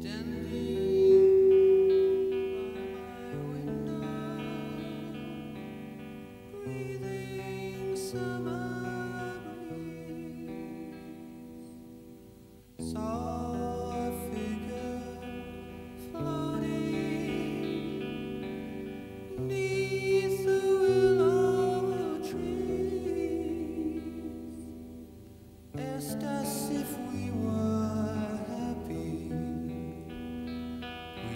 Standing by my window, breathing summer.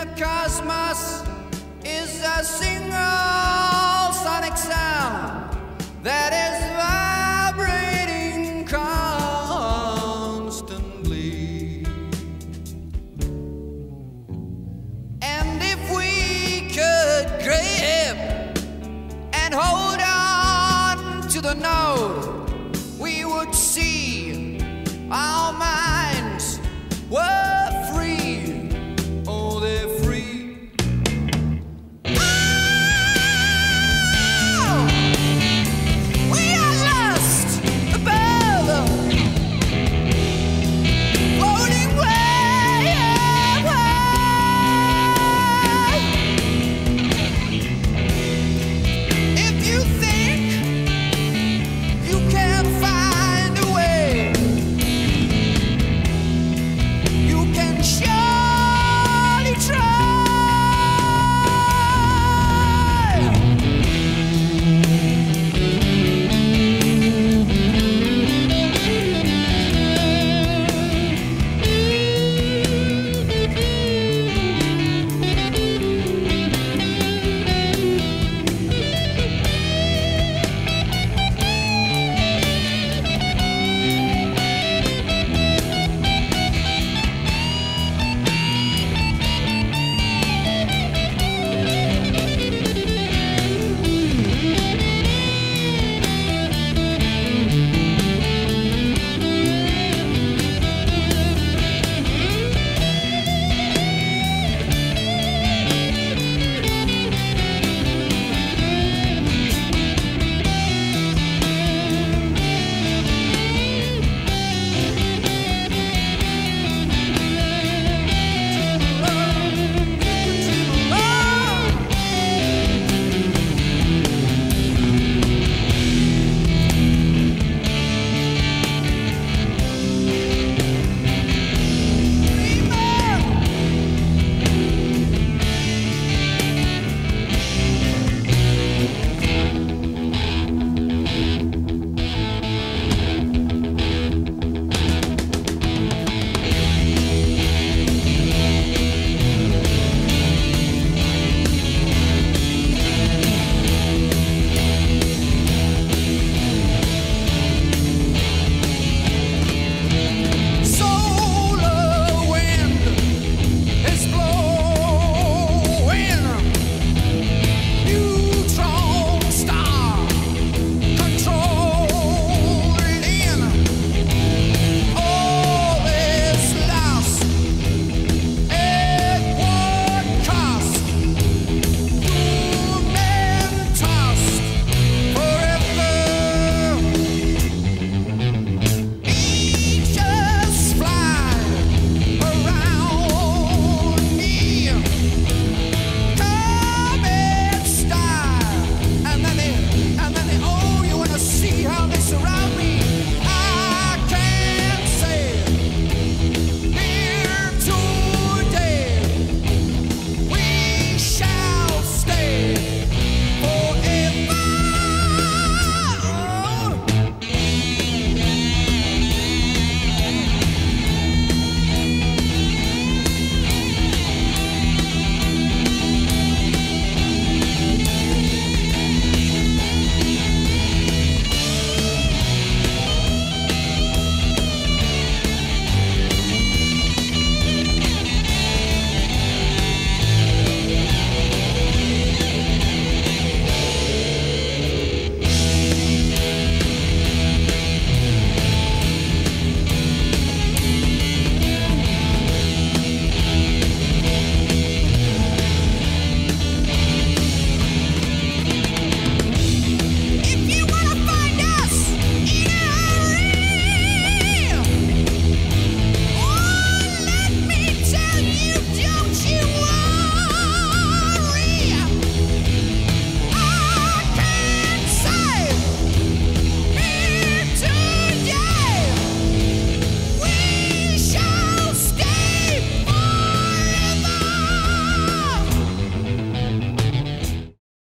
the cosmos is a single sonic sound that is vibrating constantly. And if we could grip and hold on to the note, we would see all my.